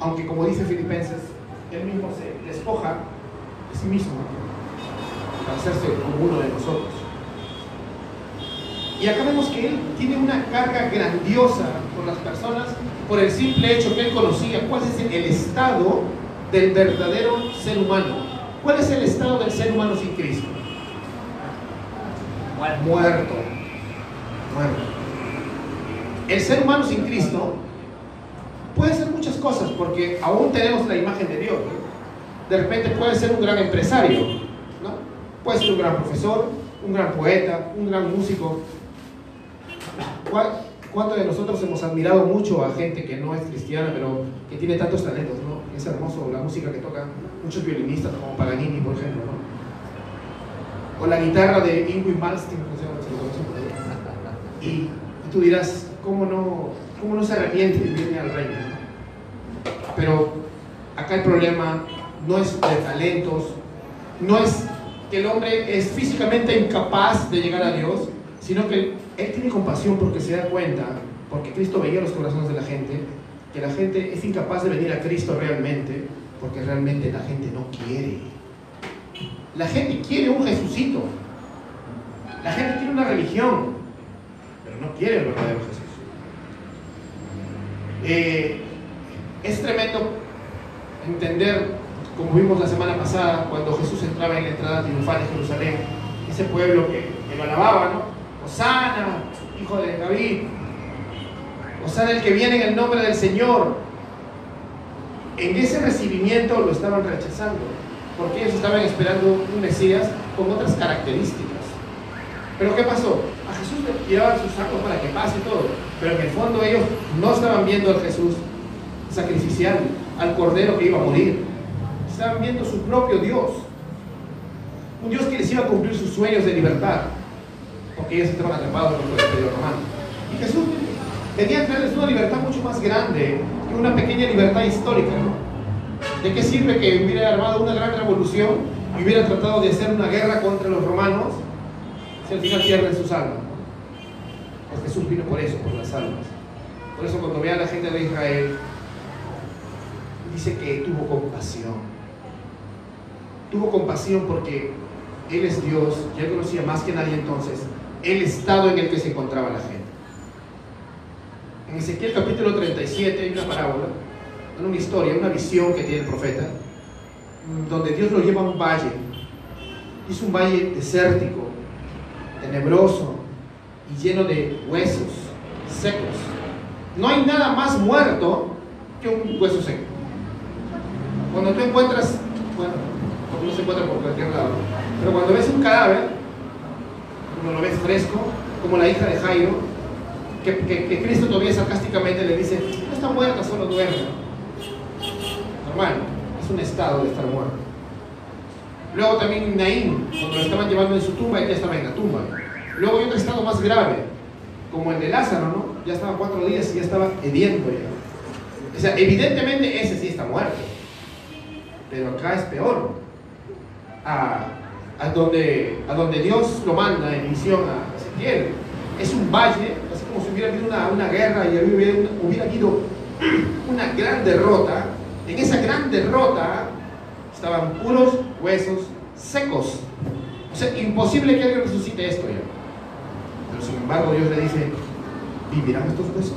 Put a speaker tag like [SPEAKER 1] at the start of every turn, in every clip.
[SPEAKER 1] aunque como dice Filipenses, él mismo se despoja de sí mismo para hacerse como uno de nosotros. Y acá vemos que él tiene una carga grandiosa por las personas por el simple hecho que él conocía cuál es el estado del verdadero ser humano. ¿Cuál es el estado del ser humano sin Cristo?
[SPEAKER 2] Muerto.
[SPEAKER 1] Muerto. El ser humano sin Cristo puede ser muchas cosas porque aún tenemos la imagen de Dios. De repente puede ser un gran empresario, ¿no? puede ser un gran profesor, un gran poeta, un gran músico. ¿Cuál- ¿Cuántos de nosotros hemos admirado mucho a gente que no es cristiana, pero que tiene tantos talentos? Es hermoso la música que tocan muchos violinistas, como Paganini, por ejemplo. O la guitarra de Ingrid Malmsteen, y tú dirás, ¿cómo no, ¿cómo no se arrepiente y viene al reino? Pero acá el problema no es de talentos, no es que el hombre es físicamente incapaz de llegar a Dios, sino que él tiene compasión porque se da cuenta, porque Cristo veía los corazones de la gente, que la gente es incapaz de venir a Cristo realmente, porque realmente la gente no quiere. La gente quiere un Jesucito. La gente quiere una religión, pero no quiere el verdadero Jesús. Es tremendo entender, como vimos la semana pasada, cuando Jesús entraba en la entrada triunfal de Jerusalén, ese pueblo que, que lo alababa, ¿no? Osana, hijo de David. Osana el que viene en el nombre del Señor. En ese recibimiento lo estaban rechazando, porque ellos estaban esperando un Mesías con otras características. Pero ¿qué pasó? A Jesús le tiraban sus sacos para que pase todo, pero en el fondo ellos no estaban viendo al Jesús sacrificial, al Cordero que iba a morir. Estaban viendo su propio Dios. Un Dios que les iba a cumplir sus sueños de libertad, porque ellos estaban atrapados por el imperio romano. Y Jesús venía a traerles una libertad mucho más grande que una pequeña libertad histórica. ¿De qué sirve que hubiera armado una gran revolución y hubiera tratado de hacer una guerra contra los romanos si al final pierden sus almas? Pues Jesús vino por eso, por las almas. Por eso cuando ve a la gente de Israel, dice que tuvo compasión. Tuvo compasión porque Él es Dios, ya conocía más que nadie entonces el estado en el que se encontraba la gente. En Ezequiel capítulo 37 hay una parábola, una historia, una visión que tiene el profeta, donde Dios lo lleva a un valle. Es un valle desértico, tenebroso y lleno de huesos secos. No hay nada más muerto que un hueso seco. Cuando tú encuentras, bueno, cuando no se encuentra por cualquier lado, pero cuando ves un cadáver, cuando lo ves fresco, como la hija de Jairo, que Cristo todavía sarcásticamente le dice, no está muerta, solo duerme. Normal, es un estado de estar muerto. Luego también Naín, cuando lo estaban llevando en su tumba, él ya estaba en la tumba. Luego hay otro estado más grave, como el de Lázaro, ¿no? Ya estaba cuatro días y ya estaba hediendo ya. O sea, evidentemente ese sí está muerto. Pero acá es peor. A, a donde, a donde Dios lo manda en misión a Ezequiel. Es un valle, así como si hubiera habido una, una guerra y hubiera, hubiera habido una gran derrota. En esa gran derrota estaban puros huesos secos. O sea, imposible que alguien resucite esto ya. Pero sin embargo Dios le dice, ¿vivirán estos huesos?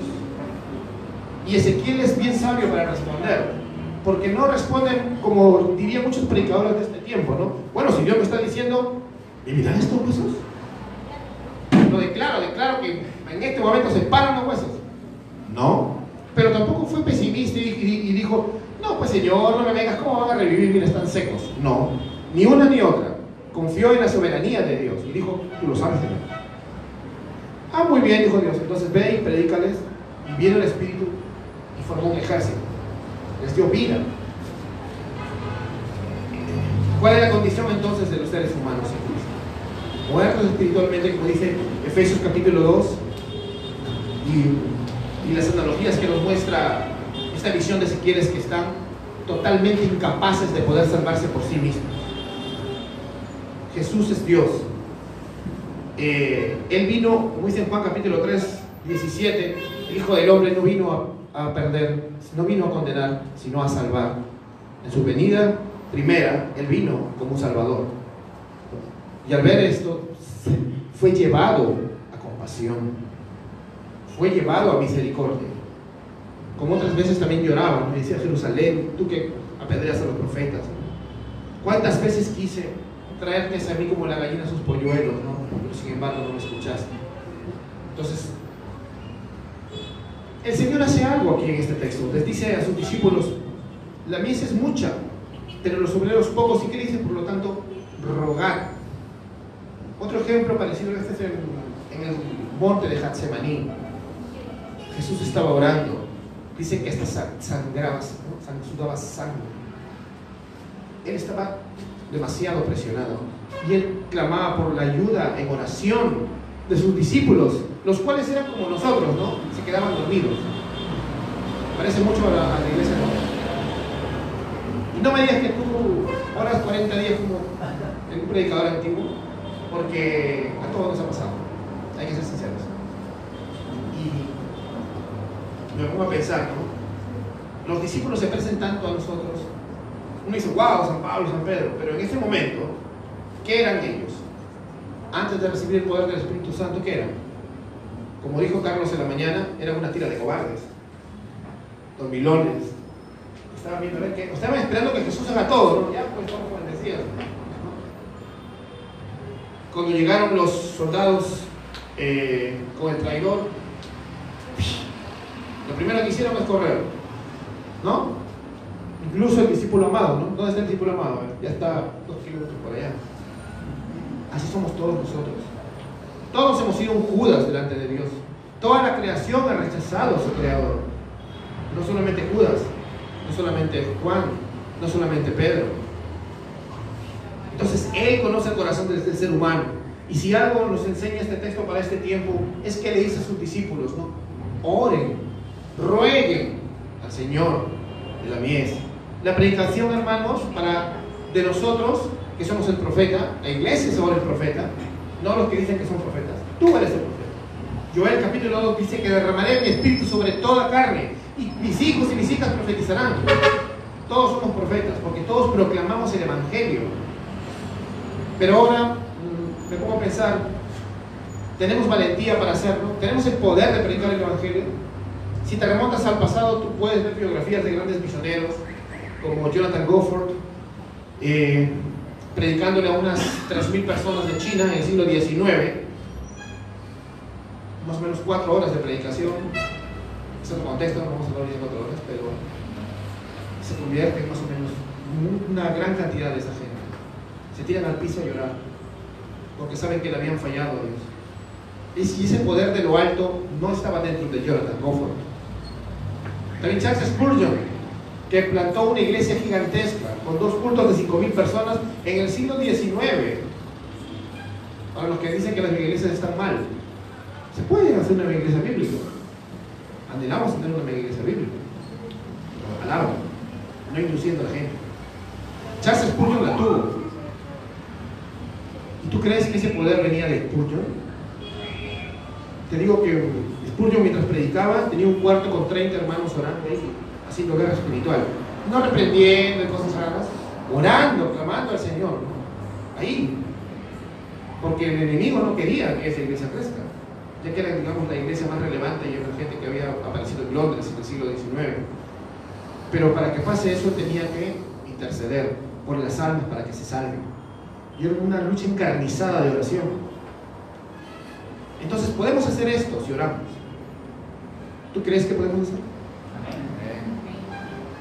[SPEAKER 1] Y Ezequiel es bien sabio para responder, porque no responden como dirían muchos predicadores de este tiempo, ¿no? Bueno, si Dios me está diciendo, ¿vivirán estos huesos? Lo declaro, declaro que en este momento se paran los huesos. No, pero tampoco fue pesimista y, dijo, no, pues Señor, no me vengas, ¿cómo van a revivir? Mira, están secos. No, ni una ni otra. Confió en la soberanía de Dios y dijo, tú lo sabes, Señor. Ah, muy bien, dijo Dios. Entonces ve y predícales. Y vino el Espíritu y formó un ejército. Les dio vida. ¿Cuál es la condición entonces de los seres humanos en Cristo? Muertos espiritualmente, como dice Efesios capítulo 2, y, las analogías que nos muestra esta visión de Ezequiel es que están totalmente incapaces de poder salvarse por sí mismos. Jesús es Dios. Eh, él vino, como dice en Juan capítulo 3, 17, el Hijo del Hombre no vino a perder, no vino a condenar, sino a salvar. En su venida primera, Él vino como Salvador. Y al ver esto, fue llevado a compasión, fue llevado a misericordia. Como otras veces también lloraba, me decía Jerusalén, tú que apedreas a los profetas. ¿Cuántas veces quise traerte a mí como la gallina a sus polluelos, ¿no? pero sin embargo no me escuchaste? Entonces, el Señor hace algo aquí en este texto. Les dice a sus discípulos, la mies es mucha, pero los obreros pocos. ¿Y qué dice? Por lo tanto, rogar. Otro ejemplo parecido a este es en, el monte de Hatsemaní. Jesús estaba orando. Dice que hasta sangraba, sudaba sangre. Él estaba demasiado presionado. Y él clamaba por la ayuda en oración de sus discípulos los cuales eran como nosotros, ¿no? Se quedaban dormidos. Parece mucho a la, iglesia, ¿no? Y no me digas que tú oras 40 días como un predicador antiguo, porque a todos nos ha pasado. Hay que ser sinceros. Y me pongo a pensar, ¿no? Los discípulos se presentan tanto a nosotros. Uno dice, wow, San Pablo, San Pedro, pero en ese momento, ¿qué eran ellos? Antes de recibir el poder del Espíritu Santo, ¿qué eran? Como dijo Carlos en la mañana, era una tira de cobardes, dormilones. Estaban viendo a ver qué, estaban esperando que Jesús haga todo, ¿no? Ya, pues, como decía. Cuando llegaron los soldados eh, con el traidor, lo primero que hicieron es correr, ¿no? Incluso el discípulo amado, ¿no? ¿Dónde está el discípulo amado? Ya está dos kilómetros por allá. Así somos todos nosotros. Todos hemos sido un Judas delante de Dios. Toda la creación ha rechazado a su creador. No solamente Judas, no solamente Juan, no solamente Pedro. Entonces Él conoce el corazón del, ser humano. Y si algo nos enseña este texto para este tiempo, es que le dice a sus discípulos, ¿no? Oren, rueguen al Señor de la mies. La predicación, hermanos, para de nosotros, que somos el profeta, la iglesia es ahora el profeta, no los que dicen que son profetas. Tú eres el profeta. Joel capítulo 2 dice que derramaré mi espíritu sobre toda carne y mis hijos y mis hijas profetizarán. Todos somos profetas porque todos proclamamos el Evangelio. Pero ahora mm, me pongo a pensar, ¿tenemos valentía para hacerlo? ¿Tenemos el poder de predicar el Evangelio? Si te remontas al pasado, tú puedes ver biografías de grandes misioneros como Jonathan Gofford, eh, predicándole a unas 3.000 personas de China en el siglo XIX, más o menos cuatro horas de predicación, no contexto, no vamos a hablar de cuatro horas, pero se convierte en más o menos una gran cantidad de esa gente. Se tiran al piso a llorar, porque saben que le habían fallado a Dios. Y ese poder de lo alto no estaba dentro de Jonathan Gofford. También Charles Spurgeon que plantó una iglesia gigantesca con dos cultos de 5.000 personas en el siglo XIX. Para los que dicen que las iglesias están mal, se puede hacer una iglesia bíblica. Anhelamos tener una iglesia bíblica. Palabra, no induciendo a la gente. Charles Spurgeon la tuvo. ¿Y tú crees que ese poder venía de Spurgeon? Te digo que Spurgeon mientras predicaba tenía un cuarto con 30 hermanos orando ahí haciendo guerra espiritual. No reprendiendo cosas raras, orando, clamando al Señor. Ahí. Porque el enemigo no quería que esa iglesia crezca. Ya que era, digamos, la iglesia más relevante y gente que había aparecido en Londres en el siglo XIX. Pero para que pase eso tenía que interceder por las almas para que se salven. Y era una lucha encarnizada de oración. Entonces podemos hacer esto si oramos. ¿Tú crees que podemos hacerlo?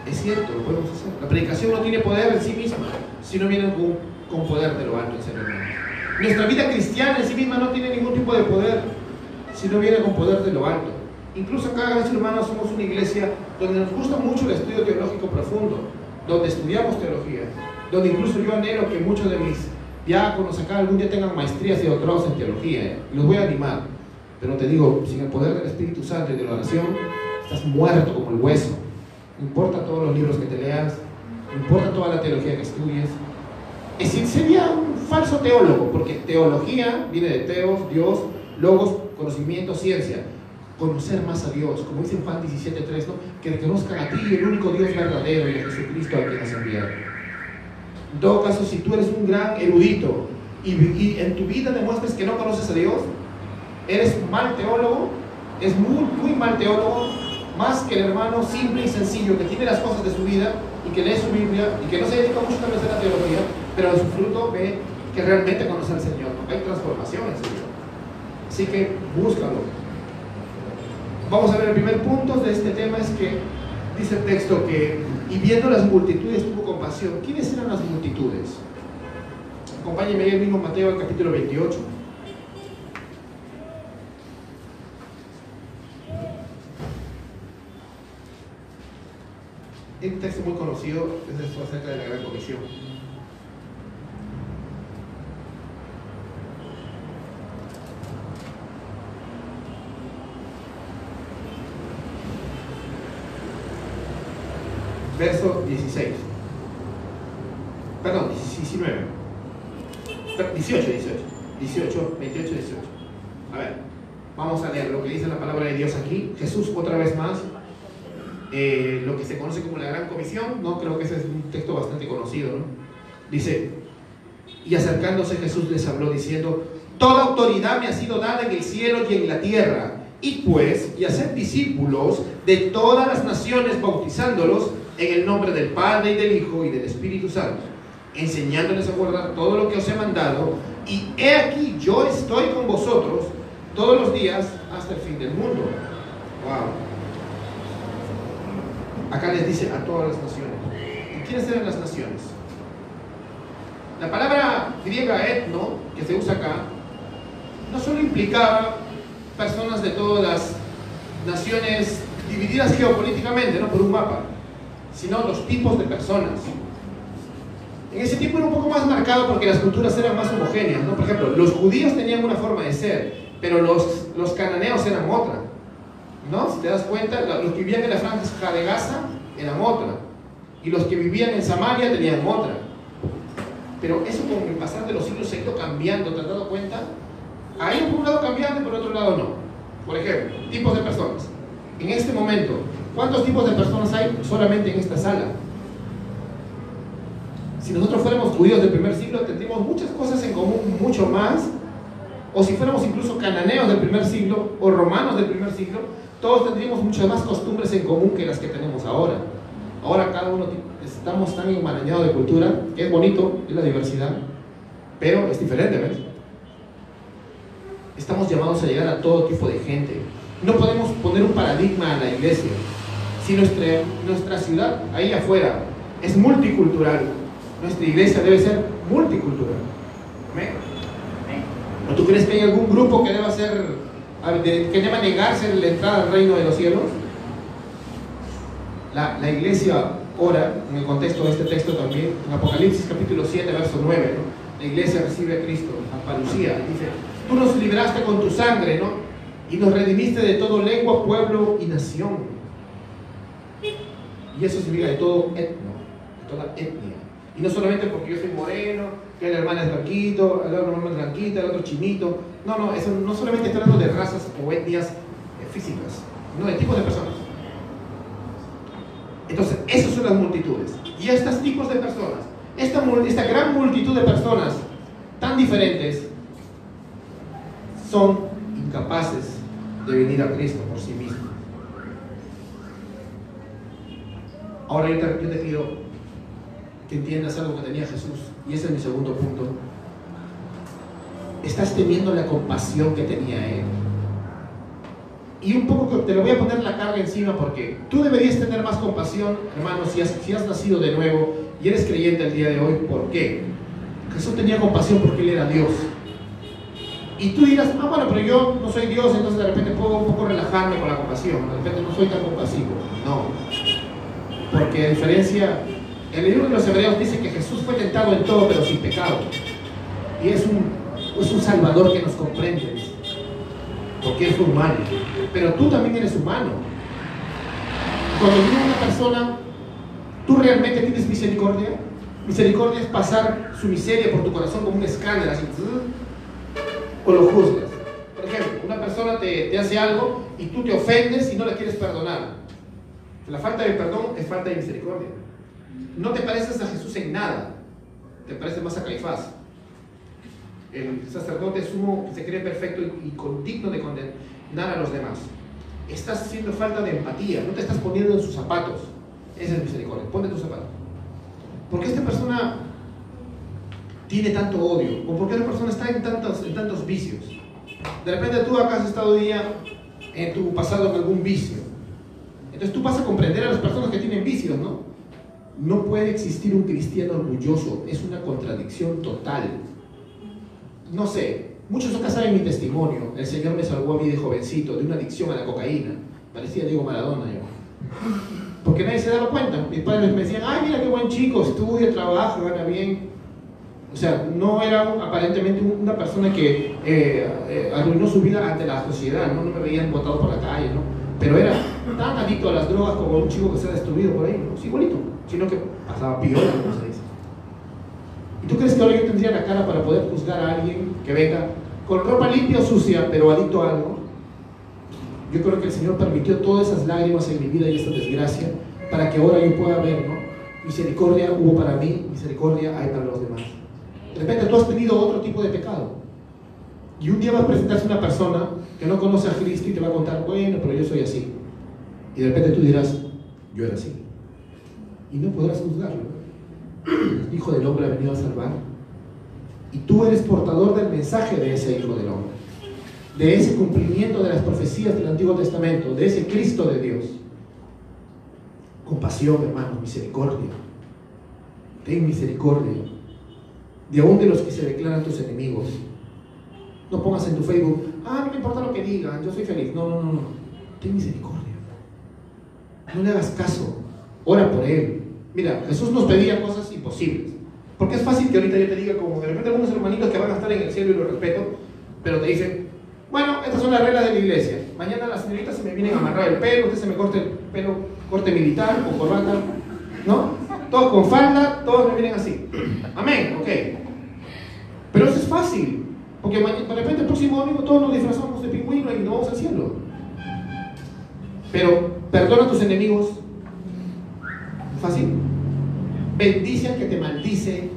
[SPEAKER 1] Es cierto, lo podemos hacer. La predicación no tiene poder en sí misma, sino viene con, poder de lo alto, en Nuestra vida cristiana en sí misma no tiene ningún tipo de poder, sino viene con poder de lo alto. Incluso acá, hermanos, somos una iglesia donde nos gusta mucho el estudio teológico profundo, donde estudiamos teología, donde incluso yo anhelo que muchos de mis diáconos acá algún día tengan maestrías y doctorados en teología. Y los voy a animar. Pero te digo, sin el poder del Espíritu Santo y de la oración, estás muerto como el hueso. Importa todos los libros que te leas, importa toda la teología que estudies. Es decir, sería un falso teólogo, porque teología viene de teos, Dios, logos, conocimiento, ciencia. conocer más a Dios, como dice Juan 17.3, ¿no? que reconozcan a ti el único Dios verdadero y a Jesucristo a quien has enviado. En todo caso, si tú eres un gran erudito y, en tu vida demuestras que no conoces a Dios, eres mal teólogo, es muy, muy mal teólogo, más que el hermano simple y sencillo que tiene las cosas de su vida y que lee su Biblia y que no se dedica mucho a la teología, pero en su fruto ve que realmente conoce al Señor, hay transformación en su vida. Así que búscalo. Vamos a ver el primer punto de este tema es que dice el texto que y viendo las multitudes tuvo compasión. ¿Quiénes eran las multitudes? Acompáñenme ahí mismo Mateo el capítulo 28. Un texto muy conocido es acerca de la Gran Comisión. Verso 16. Perdón, 19. 18, 18. 18, 28, 18. A ver, vamos a leer lo que dice la palabra de Dios aquí. Jesús otra vez más eh, lo que se conoce como la Gran Comisión, ¿no? Creo que ese es un texto bastante conocido, ¿no? Dice, y acercándose Jesús les habló diciendo, Toda autoridad me ha sido dada en el cielo y en la tierra. Y pues, y hacer discípulos de todas las naciones, bautizándolos en el nombre del Padre y del Hijo y del Espíritu Santo, enseñándoles a guardar todo lo que os he mandado. Y he aquí, yo estoy con vosotros todos los días hasta el fin del mundo. Wow. Acá les dice a todas las naciones. ¿Y quiénes eran las naciones? La palabra griega etno, que se usa acá, no solo implicaba personas de todas las naciones divididas geopolíticamente, ¿no? Por un mapa, sino los tipos de personas. En ese tiempo era un poco más marcado porque las culturas eran más homogéneas, ¿no? Por ejemplo, los judíos tenían una forma de ser, pero los, los cananeos eran otra. ¿No? Si te das cuenta, los que vivían en la franja de Gaza eran otra, y los que vivían en Samaria tenían otra. Pero eso con el pasar de los siglos se ha ido cambiando, ¿te has dado cuenta? Hay un lado cambiando y por otro lado no. Por ejemplo, tipos de personas. En este momento, ¿cuántos tipos de personas hay solamente en esta sala? Si nosotros fuéramos judíos del primer siglo, tendríamos muchas cosas en común, mucho más. O si fuéramos incluso cananeos del primer siglo o romanos del primer siglo, todos tendríamos muchas más costumbres en común que las que tenemos ahora. Ahora cada uno estamos tan enmarañados de cultura, que es bonito, es la diversidad, pero es diferente, ¿ves? Estamos llamados a llegar a todo tipo de gente. No podemos poner un paradigma a la iglesia. Si nuestra, nuestra ciudad, ahí afuera, es multicultural, nuestra iglesia debe ser multicultural. ¿Amén? ¿O tú crees que hay algún grupo que deba ser que deba negarse la entrada al reino de los cielos? La, iglesia ora, en el contexto de este texto también, en Apocalipsis capítulo 7, verso 9, la iglesia recibe a Cristo, a Palucía, dice, tú nos libraste con tu sangre, ¿no? Y nos redimiste de todo lengua, pueblo y nación. Y eso significa de todo etno, de toda etnia. Y no solamente porque yo soy moreno, que la hermana es blanquito, la hermana es blanquita, el otro chinito. No, no, eso no solamente está hablando de razas o etnias eh, físicas, no de tipos de personas. Entonces, esas son las multitudes. Y estos tipos de personas, esta, esta gran multitud de personas tan diferentes, son incapaces de venir a Cristo por sí mismos. Ahora yo te, yo te pido que entiendas algo que tenía Jesús. Y ese es mi segundo punto. Estás teniendo la compasión que tenía Él. Y un poco te lo voy a poner la carga encima porque tú deberías tener más compasión, hermano, si has, nacido de nuevo y eres creyente el día de hoy. ¿Por qué? Jesús tenía compasión porque Él era Dios. Y tú dirás, ah, bueno, pero yo no soy Dios, entonces de repente puedo un poco relajarme con la compasión. De repente no soy tan compasivo. No. Porque a diferencia el libro de los Hebreos dice que Jesús fue tentado en todo, pero sin pecado. Y es un, es un Salvador que nos comprende. Porque es humano. Pero tú también eres humano. Cuando viene una persona, ¿tú realmente tienes misericordia? Misericordia es pasar su miseria por tu corazón como un escándalo, así, o lo juzgas. Por ejemplo, una persona te, te hace algo y tú te ofendes y no la quieres perdonar. La falta de perdón es falta de misericordia. No te pareces a Jesús en nada, te pareces más a Caifás. El sacerdote sumo se cree perfecto y, y digno de condenar a los demás. Estás haciendo falta de empatía, no te estás poniendo en sus zapatos. Esa es misericordia, ponte tus zapatos. ¿Por qué esta persona tiene tanto odio? ¿O por qué esta persona está en tantos, en tantos vicios? De repente tú acá has estado día en tu pasado en algún vicio. Entonces tú vas a comprender a las personas que tienen vicios, ¿no? No puede existir un cristiano orgulloso, es una contradicción total. No sé, muchos acá saben mi testimonio. El Señor me salvó a mí de jovencito, de una adicción a la cocaína. Parecía Diego Maradona yo. Porque nadie se daba cuenta. Mis padres me decían, ay, mira qué buen chico, estudia, trabaja, gana bien. O sea, no era aparentemente una persona que eh, eh, arruinó su vida ante la sociedad, ¿no? no me veían botado por la calle, ¿no? Pero era tan adicto a las drogas como un chico que se ha destruido por ahí, ¿no? Sí, igualito, sino que pasaba piola, dice. ¿Y tú crees que ahora yo tendría la cara para poder juzgar a alguien que venga con ropa limpia o sucia, pero adicto a algo? Yo creo que el Señor permitió todas esas lágrimas en mi vida y esta desgracia para que ahora yo pueda ver, ¿no? Misericordia hubo para mí, misericordia hay para los demás. De repente tú has tenido otro tipo de pecado. Y un día va a presentarse una persona que no conoce a Cristo y te va a contar, bueno, pero yo soy así. Y de repente tú dirás, yo era así. Y no podrás juzgarlo. Hijo del Hombre ha venido a salvar. Y tú eres portador del mensaje de ese Hijo del Hombre. De ese cumplimiento de las profecías del Antiguo Testamento. De ese Cristo de Dios. Compasión, hermano, misericordia. Ten misericordia de aún de los que se declaran tus enemigos. No pongas en tu Facebook, ah, no me importa lo que digan, yo soy feliz. No, no, no, no. Ten misericordia. No le hagas caso. Ora por él. Mira, Jesús nos pedía cosas imposibles. Porque es fácil que ahorita yo te diga, como de repente algunos hermanitos que van a estar en el cielo y lo respeto, pero te dicen, bueno, estas son las reglas de la iglesia. Mañana las señoritas se me vienen a amarrar el pelo, usted se me corte el pelo, corte militar o corbata, ¿no? Todos con falda, todos me vienen así. Amén, ok. Pero eso es fácil, porque de repente el próximo domingo todos nos disfrazamos de pingüino y nos vamos al cielo. Pero perdona a tus enemigos. Fácil. Bendice al que te maldice.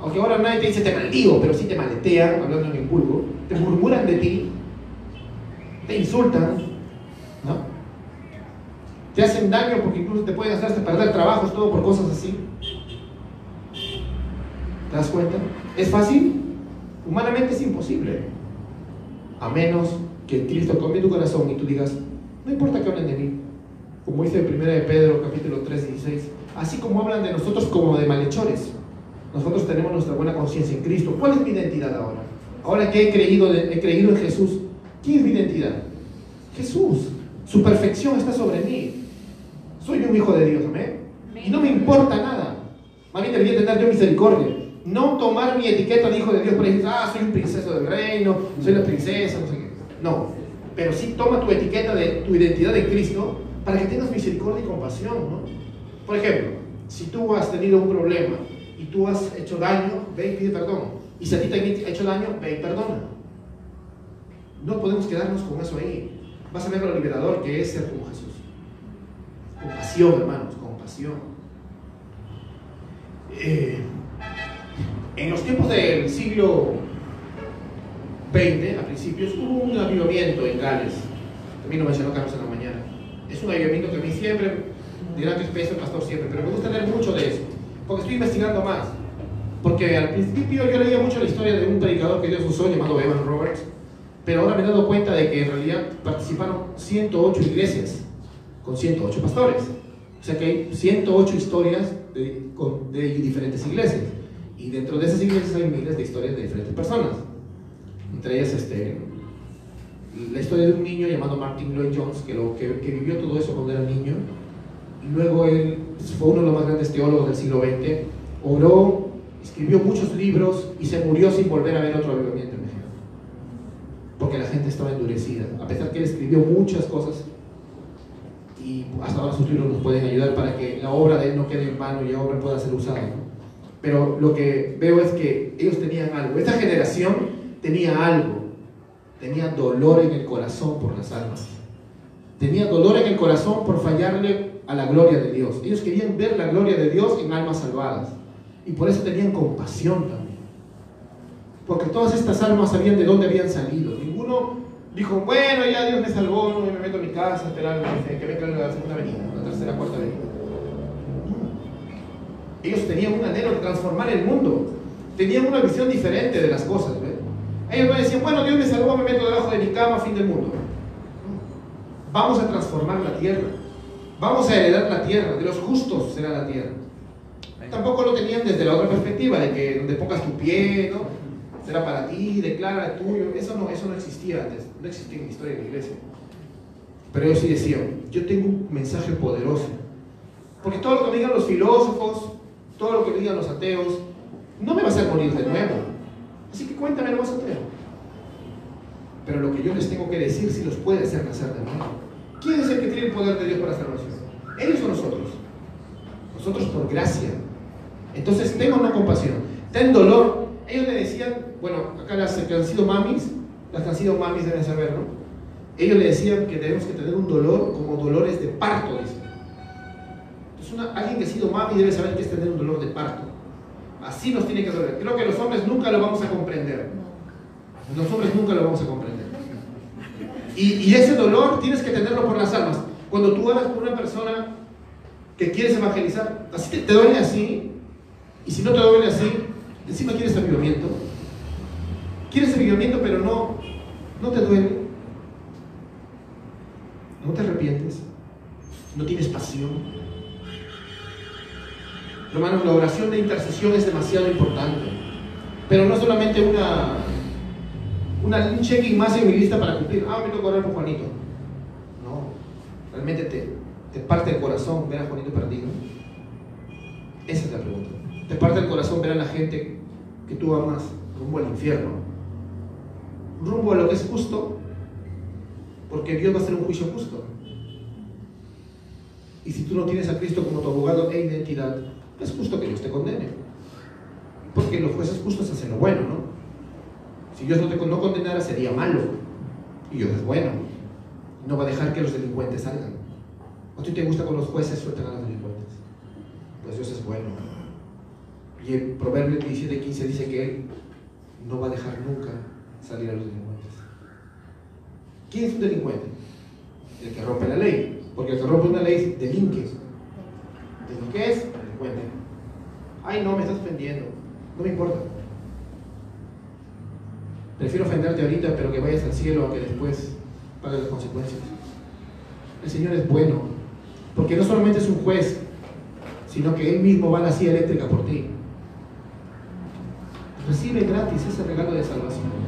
[SPEAKER 1] Aunque ahora nadie te dice te maldigo, pero sí te maletean, hablando en el vulgo. Te murmuran de ti. Te insultan. ¿No? Te hacen daño porque incluso te pueden hacer perder trabajos, todo por cosas así. ¿Te das cuenta? ¿Es fácil? Humanamente es imposible. A menos que Cristo cambie tu corazón y tú digas, no importa que hablen de mí. Como dice en 1 de Pedro capítulo 3, 16. Así como hablan de nosotros como de malhechores. Nosotros tenemos nuestra buena conciencia en Cristo. ¿Cuál es mi identidad ahora? Ahora que he creído, he creído en Jesús, ¿quién es mi identidad? Jesús. Su perfección está sobre mí. Soy un hijo de Dios, amén. Y no me importa nada. Más bien debería tener yo misericordia no tomar mi etiqueta de hijo de Dios para decir, ah, soy un princeso del reino, soy la princesa, no sé qué. No, pero sí toma tu etiqueta de tu identidad de Cristo para que tengas misericordia y compasión, ¿no? Por ejemplo, si tú has tenido un problema y tú has hecho daño, ve y pide perdón. Y si a ti te ha hecho daño, ve y perdona. No podemos quedarnos con eso ahí. Vas a ver lo liberador que es ser como Jesús. Compasión, hermanos, compasión. Eh, en los tiempos del siglo XX, a principios, hubo un avivamiento en Gales. También lo mencionó Carlos en la mañana. Es un avivamiento que a mí siempre, dirá que es peso el pastor siempre, pero me gusta leer mucho de eso, porque estoy investigando más. Porque al principio yo leía mucho la historia de un predicador que Dios usó llamado Evan Roberts, pero ahora me he dado cuenta de que en realidad participaron 108 iglesias con 108 pastores. O sea que hay 108 historias de, de diferentes iglesias. Y dentro de esas iglesias hay miles de historias de diferentes personas. Entre ellas, este, la historia de un niño llamado Martin Lloyd Jones, que, lo, que, vivió todo eso cuando era niño. Luego él fue uno de los más grandes teólogos del siglo XX. Oró, escribió muchos libros y se murió sin volver a ver otro avivamiento en México. Porque la gente estaba endurecida. A pesar que él escribió muchas cosas, y hasta ahora sus libros nos pueden ayudar para que la obra de él no quede en vano y la obra pueda ser usada. Pero lo que veo es que ellos tenían algo. Esta generación tenía algo. Tenía dolor en el corazón por las almas. tenía dolor en el corazón por fallarle a la gloria de Dios. Ellos querían ver la gloria de Dios en almas salvadas. Y por eso tenían compasión también. Porque todas estas almas sabían de dónde habían salido. Ninguno dijo, bueno, ya Dios me salvó, me meto a mi casa, esperar que venga la segunda venida, la tercera, cuarta venida. Ellos tenían un anhelo de transformar el mundo. Tenían una visión diferente de las cosas. Ellos no decían, bueno, Dios me salvó, me meto debajo de mi cama, fin del mundo. Vamos a transformar la tierra. Vamos a heredar la tierra. De los justos será la tierra. Tampoco lo tenían desde la otra perspectiva, de que donde pongas tu pie, ¿no? Será para ti, declara tuyo. Eso no, eso no existía antes. No existía en la historia de la iglesia. Pero ellos sí decían, yo tengo un mensaje poderoso. Porque todo lo que digan los filósofos, todo lo que digan los ateos, no me va a hacer morir de nuevo. Así que cuéntame lo más ateo. Pero lo que yo les tengo que decir si los puede hacer nacer de nuevo. ¿Quién es el que tiene el poder de Dios para salvación? ¿Ellos o nosotros? Nosotros por gracia. Entonces tengo una compasión. Ten dolor. Ellos le decían, bueno, acá las que han sido mamis, las que han sido mamis deben saber, ¿no? Ellos le decían que tenemos que tener un dolor como dolores de parto, dicen. Entonces alguien que ha sido mami debe saber que es tener un dolor de parto. Así nos tiene que doler. Creo que los hombres nunca lo vamos a comprender. Los hombres nunca lo vamos a comprender. Y, ese dolor tienes que tenerlo por las almas. Cuando tú hablas con una persona que quieres evangelizar, así te, duele así, y si no te duele así, encima quieres avivamiento. Quieres avivamiento, pero no, no te duele. No te arrepientes. No tienes pasión. Hermanos, la oración de intercesión es demasiado importante. Pero no solamente una, una, un checking más en mi lista para cumplir. Ah, me toca orar por Juanito. Realmente te, te parte el corazón ver a Juanito perdido. Esa es la pregunta. Te parte el corazón ver a la gente que tú amas rumbo al infierno. Rumbo a lo que es justo, porque Dios va a hacer un juicio justo. Y si tú no tienes a Cristo como tu abogado e identidad, es justo que Dios te condene. Porque los jueces justos hacen lo bueno, ¿no? Si Dios no te no condenara sería malo. Y Dios es bueno. No va a dejar que los delincuentes salgan. ¿A ti te gusta con los jueces sueltan a los delincuentes? Pues Dios es bueno. Y el Proverbio 17, 15 dice que Él no va a dejar nunca salir a los delincuentes. ¿Quién es un delincuente? El que rompe la ley. Porque el que rompe una ley delinque. ¿Qué es? Ay, no, me estás ofendiendo. No me importa. Prefiero ofenderte ahorita, pero que vayas al cielo a que después pagues las consecuencias. El Señor es bueno, porque no solamente es un juez, sino que Él mismo va a la silla eléctrica por ti. Recibe gratis ese regalo de salvación.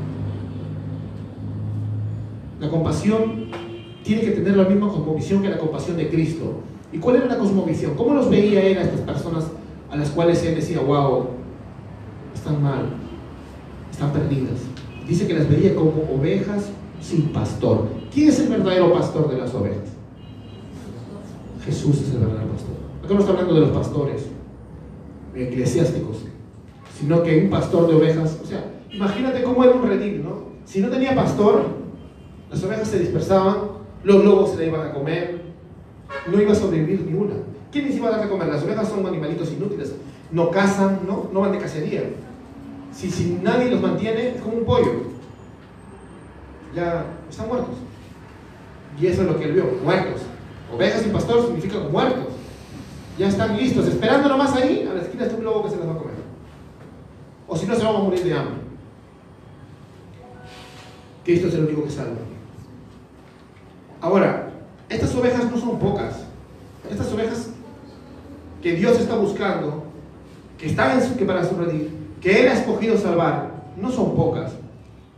[SPEAKER 1] La compasión tiene que tener la misma cosmovisión que la compasión de Cristo. ¿Y cuál era la cosmovisión? ¿Cómo los veía él a estas personas a las cuales él decía, wow, están mal, están perdidas? Dice que las veía como ovejas sin pastor. ¿Quién es el verdadero pastor de las ovejas? Jesús es el verdadero pastor. Acá no está hablando de los pastores eclesiásticos, sino que un pastor de ovejas, o sea, imagínate cómo era un redil, ¿no? Si no tenía pastor, las ovejas se dispersaban, los lobos se la iban a comer, no iba a sobrevivir ni una. ¿Quién les iba a dar de comer? Las ovejas son animalitos inútiles, no cazan, no, no van de cacería. Si, si nadie los mantiene, es como un pollo. Ya están muertos. Y eso es lo que él vio, muertos. Ovejas y pastor significan muertos. Ya están listos, esperando nomás ahí, a la esquina está un lobo que se las va a comer. O si no, se van a morir de hambre. Cristo es el único que salva. Ahora, estas ovejas no son pocas. Estas ovejas que Dios está buscando, que están que para su que Él ha escogido salvar, no son pocas.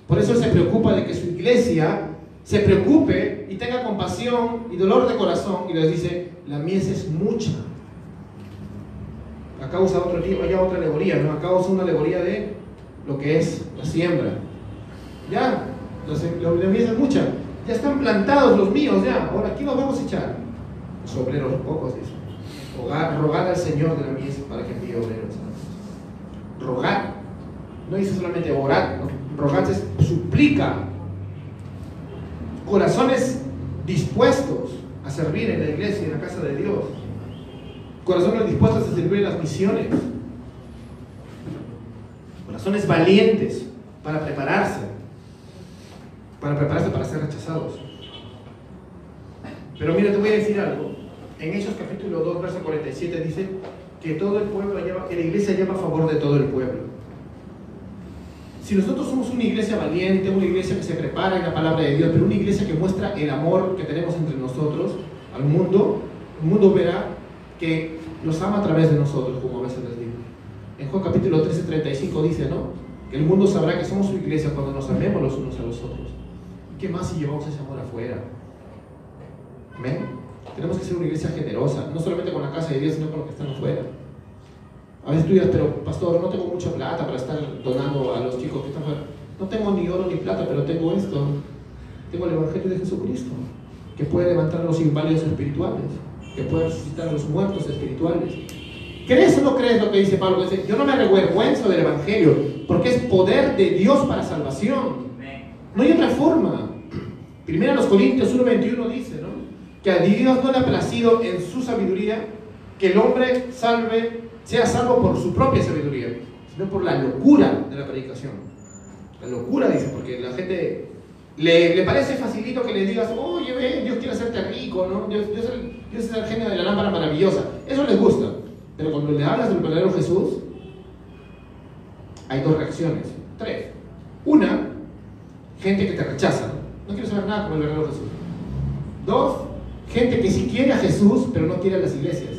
[SPEAKER 1] Por eso se preocupa de que su iglesia se preocupe y tenga compasión y dolor de corazón y les dice, la mies es mucha. Acá usa otro ya otra alegoría, ¿no? Acá usa una alegoría de lo que es la siembra. Ya, la mies es mucha. Ya están plantados los míos, ya. Ahora, aquí los vamos a echar? Los obreros pocos, dice. Rogar, al Señor de la mies para que envíe obreros. Rogar. No dice solamente orar, ¿no? Rogar es suplica. Corazones dispuestos a servir en la iglesia, en la casa de Dios. Corazones dispuestos a servir en las misiones. Corazones valientes para prepararse. Para prepararse para ser rechazados. Pero mira, te voy a decir algo. En Hechos capítulo 2, verso 47 dice que todo el pueblo que la iglesia lleva a favor de todo el pueblo. Si nosotros somos una iglesia valiente, una iglesia que se prepara en la palabra de Dios, pero una iglesia que muestra el amor que tenemos entre nosotros al mundo, el mundo verá que nos ama a través de nosotros, como a veces les digo. En Juan capítulo 13, 35 dice, ¿no? Que el mundo sabrá que somos su iglesia cuando nos amemos los unos a los otros. ¿Y qué más si llevamos ese amor afuera? Amén. Tenemos que ser una iglesia generosa, no solamente con la casa de Dios, sino con los que están afuera. A veces tú dirás, pero pastor, no tengo mucha plata para estar donando a los chicos que están afuera. No tengo ni oro ni plata, pero tengo esto. Tengo el Evangelio de Jesucristo, que puede levantar a los inválidos espirituales, que puede resucitar a los muertos espirituales. ¿Crees o no crees lo que dice Pablo? yo no me avergüenzo del Evangelio, porque es poder de Dios para salvación. No hay otra forma. Primero los Corintios 1.21 dice, ¿no? Que a Dios no le ha placido en su sabiduría que el hombre salve, sea salvo por su propia sabiduría, sino por la locura de la predicación. La locura, dice, porque la gente le, parece facilito que le digas, oye, Dios quiere hacerte rico, ¿no? Dios, Dios, es el genio de la lámpara maravillosa. Eso les gusta. Pero cuando le hablas del verdadero Jesús, hay dos reacciones. Tres. Una, gente que te rechaza. No, quiero saber nada con el verdadero Jesús. Dos, gente que sí quiere a Jesús, pero no quiere a las iglesias.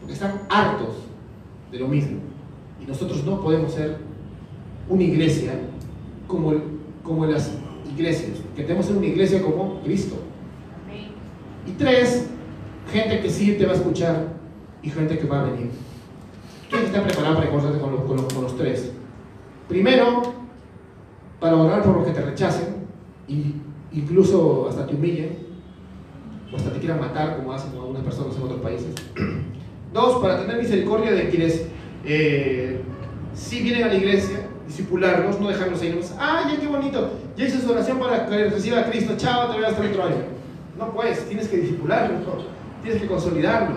[SPEAKER 1] Porque están hartos de lo mismo. Y nosotros no podemos ser una iglesia como, como las iglesias. Que tenemos ser una iglesia como Cristo. Y tres, gente que sí te va a escuchar y gente que va a venir. ¿Quién está preparado para encontrarte con los, con, los, tres? Primero, para orar por los que te rechacen, y incluso hasta te humillen, o hasta te quieran matar, como hacen algunas personas en otros países. Dos, para tener misericordia de quienes eh, sí vienen a la iglesia, disipularlos, no dejarlos ahí. ¡Ay, ya qué bonito! Ya hice su oración para que reciba a Cristo. Chao, te voy hasta el otro año. No puedes, tienes que disipularlo, tienes que consolidarlo.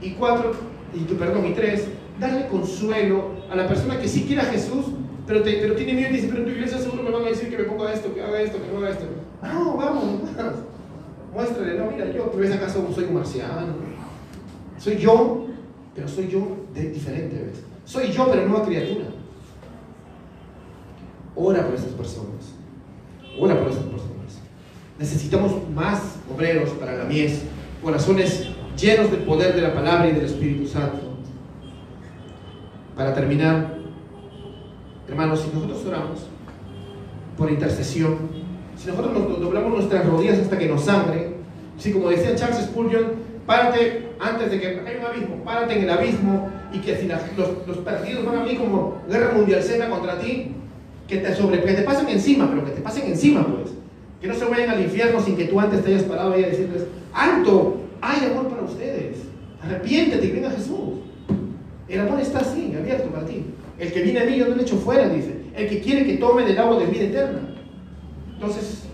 [SPEAKER 1] Y cuatro, y perdón, y tres, darle consuelo a la persona que sí quiere a Jesús, pero, te, pero tiene miedo y dice, pero en tu iglesia seguro me van a decir que me ponga esto, que haga esto, que no haga esto. No, vamos, muéstrale, no, mira, yo, ¿ves acaso soy un marciano? Soy yo, pero soy yo de diferente, ¿ves? Soy yo, pero nueva criatura. Ora por esas personas. Ora por esas personas. Necesitamos más obreros para la mies, corazones llenos del poder de la palabra y del Espíritu Santo. Para terminar, hermanos, si nosotros oramos por intercesión, si nosotros nos doblamos nuestras rodillas hasta que nos sangre, si como decía Charles Spurgeon, párate antes de que haya un abismo, párate en el abismo y que si los, los, perdidos van a venir como guerra mundial cena contra ti, que te, sobre, que te pasen encima, pero que te pasen encima, pues. Que no se vayan al infierno sin que tú antes te hayas parado ahí a decirles, alto, hay amor para ustedes. Arrepiéntete y venga a Jesús. El amor está así, abierto para ti. El que viene a mí yo no le echo fuera, dice. El que quiere que tome del agua de vida eterna. Entonces,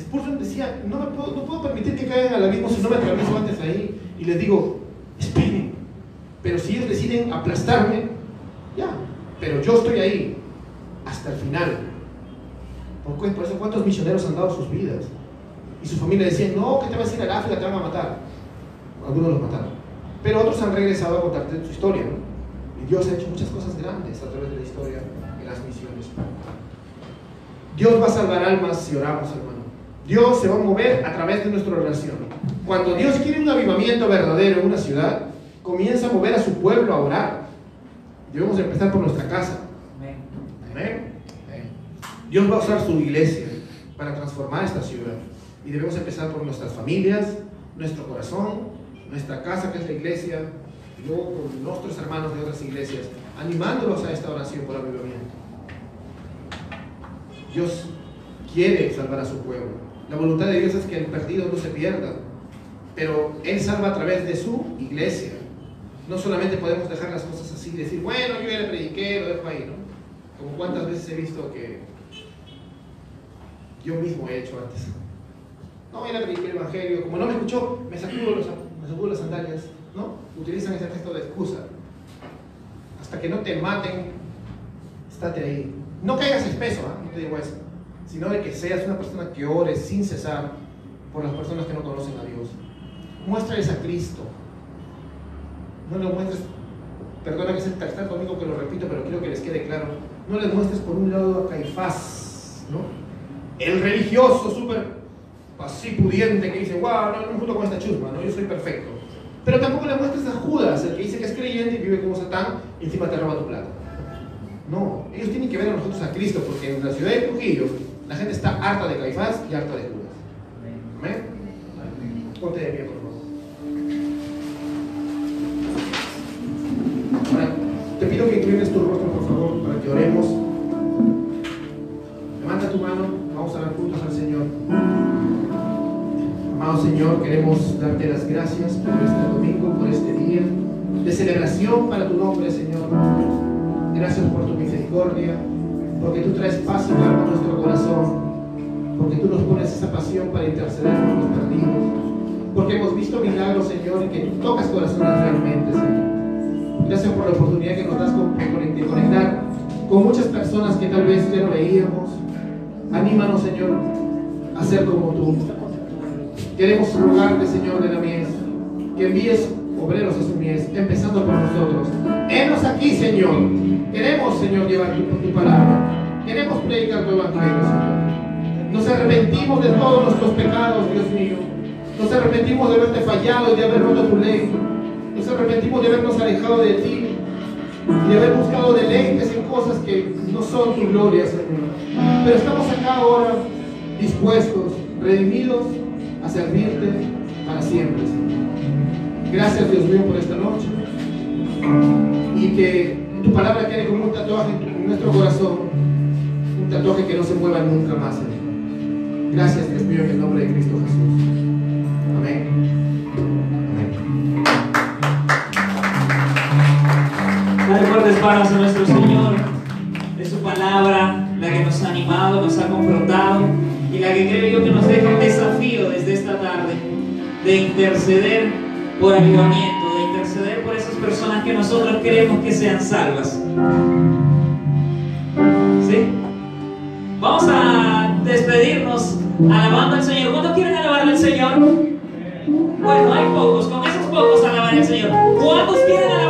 [SPEAKER 1] Spurgeon decía, no, me puedo, no puedo permitir que caigan al abismo si no me atravieso antes ahí. Y les digo, esperen. Pero si ellos deciden aplastarme, ya. Pero yo estoy ahí hasta el final. Por, eso, ¿cuántos misioneros han dado sus vidas? Y su familia decía, no, que te vas a ir al África, te van a matar algunos los mataron. Pero otros han regresado a contarte su historia. Y Dios ha hecho muchas cosas grandes a través de la historia en las misiones. Dios va a salvar almas si oramos, hermano. Dios se va a mover a través de nuestra oración. Cuando Dios quiere un avivamiento verdadero en una ciudad, comienza a mover a su pueblo a orar. Debemos empezar por nuestra casa. Amén. Dios va a usar su iglesia para transformar esta ciudad. Y debemos empezar por nuestras familias, nuestro corazón, nuestra casa que es la iglesia, y luego con nuestros hermanos de otras iglesias, animándolos a esta oración por avivamiento. Dios quiere salvar a su pueblo. La voluntad de Dios es que el perdido no se pierda, pero Él salva a través de su iglesia. No solamente podemos dejar las cosas así y decir, bueno, yo ya le prediqué, lo dejo ahí, ¿no? Como cuántas veces he visto que yo mismo he hecho antes. No, ya le prediqué el Evangelio. Como no me escuchó, me sacudo, las sandalias. ¿No? Utilizan ese texto de excusa. Hasta que no te maten, estate ahí. No caigas espeso, ¿eh? no te digo eso. Sino de que seas una persona que ore sin cesar por las personas que no conocen a Dios. Muéstrales a Cristo. No lo muestres, perdona que sea tan conmigo que lo repito, pero quiero que les quede claro. No les muestres por un lado a Caifás, ¿no? El religioso súper así pudiente que dice, wow, no, no me junto con esta chusma, ¿no? yo soy perfecto. Pero tampoco le muestres a Judas, el que dice que es creyente y vive como Satán, y encima te roba tu plata. No, ellos tienen que ver a nosotros a Cristo, porque en la ciudad de Trujillo la gente está harta de Caifás y harta de Judas. Amén. Ponte de pie, por favor. Inclines tu rostro, por favor, para que oremos. Levanta tu mano, vamos a dar juntos al Señor. Amado Señor, queremos darte las gracias por este domingo, por este día de celebración para tu nombre, Señor. Gracias por tu misericordia, porque tú traes paz y calma a nuestro corazón, porque tú nos pones esa pasión para interceder por los perdidos, porque hemos visto milagros, Señor, y que tú tocas corazones realmente, Señor. Gracias por la oportunidad que nos das de conectar con muchas personas que tal vez ya no veíamos. Anímanos, Señor, a ser como tú. Queremos rogarte, Señor de la mies, que envíes obreros a su mies, empezando por nosotros. Henos aquí, Señor. Queremos, Señor, llevar tu, palabra. Queremos predicar tu evangelio, Señor. Nos arrepentimos de todos nuestros pecados, Dios mío. Nos arrepentimos de haberte fallado y de haber roto tu ley. Nos arrepentimos de habernos alejado de ti y haber buscado deleites en cosas que no son tu gloria, Señor. Pero estamos acá ahora dispuestos, redimidos a servirte para siempre, Señor. Gracias, Dios mío, por esta noche. Y que tu palabra quede como un tatuaje en nuestro corazón, un tatuaje que no se mueva nunca más, Señor. Gracias, Dios mío, en el nombre de Cristo Jesús. Amén.
[SPEAKER 2] Dale fuertes palmas a nuestro Señor. Es su palabra la que nos ha animado, nos ha confrontado y la que creo yo que nos deja un desafío desde esta tarde de interceder por avivamiento, de interceder por esas personas que nosotros queremos que sean salvas. ¿Sí? Vamos a despedirnos alabando al Señor. ¿Cuántos quieren alabar al Señor? Bueno, hay pocos, con esos pocos alabar al Señor. ¿Cuántos quieren alabar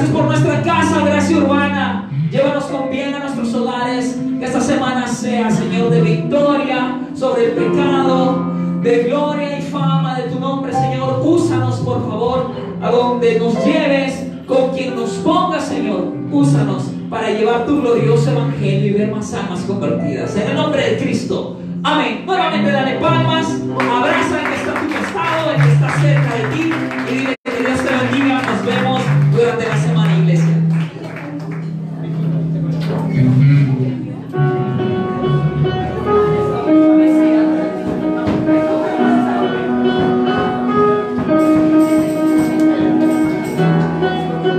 [SPEAKER 2] Gracias por nuestra casa, gracia urbana.